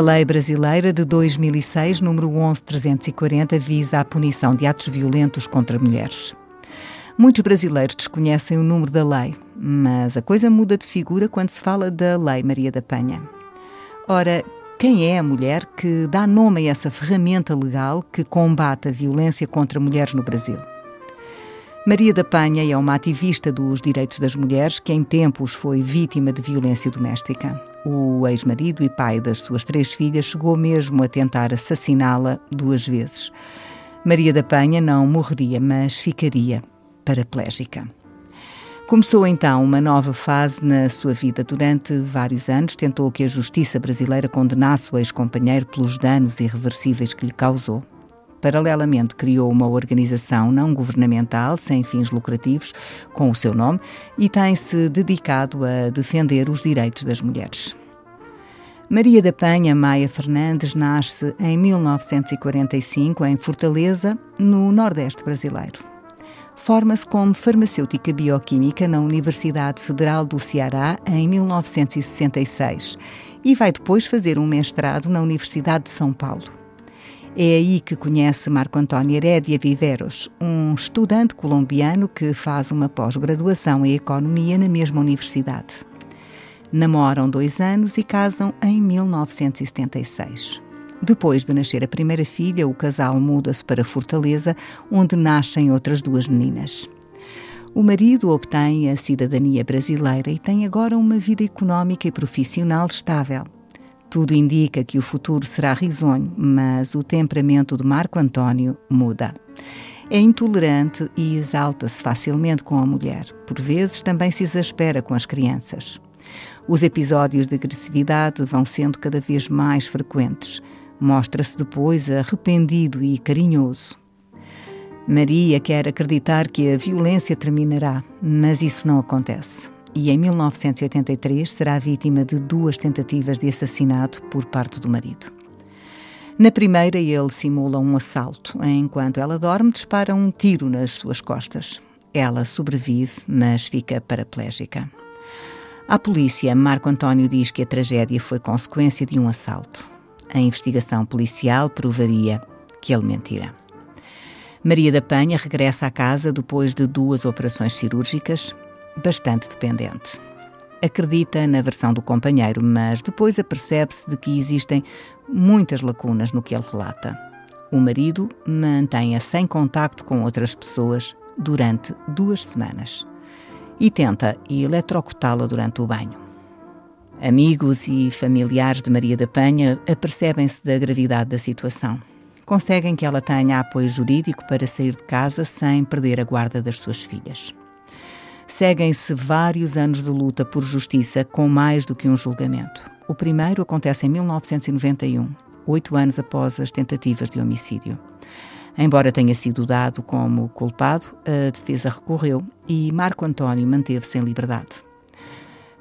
A Lei Brasileira de 2006, número 11340, visa a punição de atos violentos contra mulheres. Muitos brasileiros desconhecem o número da lei, mas a coisa muda de figura quando se fala da Lei Maria da Penha. Ora, quem é a mulher que dá nome a essa ferramenta legal que combate a violência contra mulheres no Brasil? Maria da Penha é uma ativista dos direitos das mulheres que em tempos foi vítima de violência doméstica. O ex-marido e pai das suas três filhas chegou mesmo a tentar assassiná-la duas vezes. Maria da Penha não morreria, mas ficaria paraplégica. Começou então uma nova fase na sua vida. Durante vários anos tentou que a justiça brasileira condenasse o ex-companheiro pelos danos irreversíveis que lhe causou. Paralelamente, criou uma organização não governamental sem fins lucrativos com o seu nome e tem-se dedicado a defender os direitos das mulheres. Maria da Penha Maia Fernandes nasce em 1945 em Fortaleza, no Nordeste brasileiro. Forma-se como farmacêutica bioquímica na Universidade Federal do Ceará em 1966 e vai depois fazer um mestrado na Universidade de São Paulo. É aí que conhece Marco António Herédia Viveros, um estudante colombiano que faz uma pós-graduação em Economia na mesma universidade. Namoram dois anos e casam em 1976. Depois de nascer a primeira filha, o casal muda-se para Fortaleza, onde nascem outras duas meninas. O marido obtém a cidadania brasileira e tem agora uma vida económica e profissional estável. Tudo indica que o futuro será risonho, mas o temperamento de Marco António muda. É intolerante e exalta-se facilmente com a mulher. Por vezes também se exaspera com as crianças. Os episódios de agressividade vão sendo cada vez mais frequentes. Mostra-se depois arrependido e carinhoso. Maria quer acreditar que a violência terminará, mas isso não acontece e em 1983 será vítima de duas tentativas de assassinato por parte do marido. Na primeira, ele simula um assalto. Enquanto ela dorme, dispara um tiro nas suas costas. Ela sobrevive, mas fica paraplégica. À polícia, Marco António diz que a tragédia foi consequência de um assalto. A investigação policial provaria que ele mentira. Maria da Penha regressa à casa depois de duas operações cirúrgicas, bastante dependente. Acredita na versão do companheiro, mas depois apercebe-se de que existem muitas lacunas no que ele relata. O marido mantém-a sem contacto com outras pessoas durante duas semanas e tenta eletrocutá-la durante o banho. Amigos e familiares de Maria da Penha apercebem-se da gravidade da situação. Conseguem que ela tenha apoio jurídico para sair de casa sem perder a guarda das suas filhas. Seguem-se vários anos de luta por justiça com mais do que um julgamento. O primeiro acontece em 1991, oito anos após as tentativas de homicídio. Embora tenha sido dado como culpado, a defesa recorreu e Marco António manteve-se em liberdade.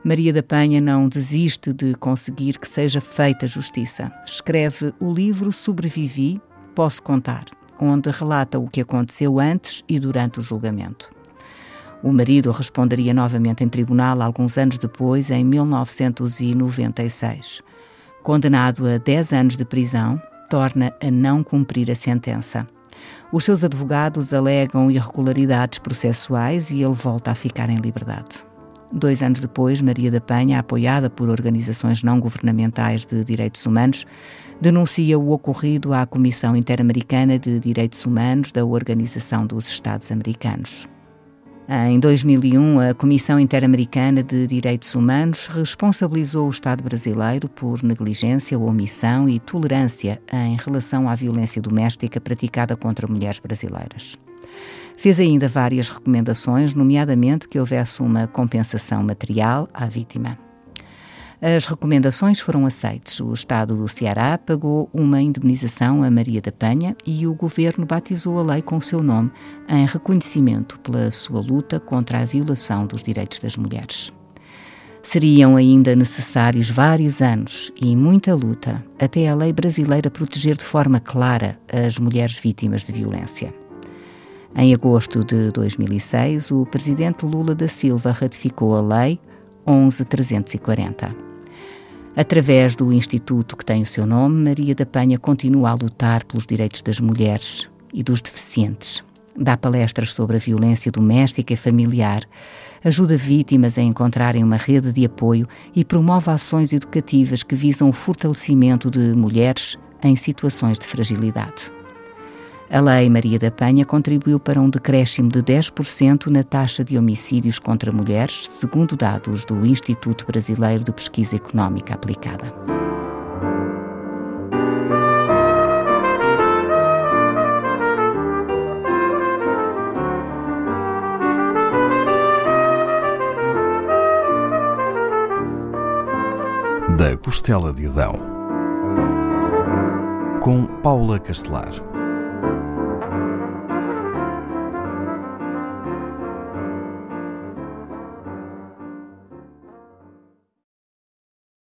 Maria da Penha não desiste de conseguir que seja feita justiça. Escreve o livro Sobrevivi, Posso Contar, onde relata o que aconteceu antes e durante o julgamento. O marido responderia novamente em tribunal alguns anos depois, em 1996. Condenado a 10 anos de prisão, torna a não cumprir a sentença. Os seus advogados alegam irregularidades processuais e ele volta a ficar em liberdade. Dois anos depois, Maria da Penha, apoiada por organizações não governamentais de direitos humanos, denuncia o ocorrido à Comissão Interamericana de Direitos Humanos da Organização dos Estados Americanos. Em 2001, a Comissão Interamericana de Direitos Humanos responsabilizou o Estado brasileiro por negligência, omissão e tolerância em relação à violência doméstica praticada contra mulheres brasileiras. Fez ainda várias recomendações, nomeadamente que houvesse uma compensação material à vítima. As recomendações foram aceites. O Estado do Ceará pagou uma indemnização a Maria da Penha e o governo batizou a lei com o seu nome em reconhecimento pela sua luta contra a violação dos direitos das mulheres. Seriam ainda necessários vários anos e muita luta até a lei brasileira proteger de forma clara as mulheres vítimas de violência. Em agosto de 2006, o presidente Lula da Silva ratificou a Lei 11340. Através do instituto que tem o seu nome, Maria da Penha continua a lutar pelos direitos das mulheres e dos deficientes. Dá palestras sobre a violência doméstica e familiar, ajuda vítimas a encontrarem uma rede de apoio e promove ações educativas que visam o fortalecimento de mulheres em situações de fragilidade. A Lei Maria da Penha contribuiu para um decréscimo de 10% na taxa de homicídios contra mulheres, segundo dados do Instituto Brasileiro de Pesquisa Económica Aplicada. Da Costela de Adão, com Paula Castelar.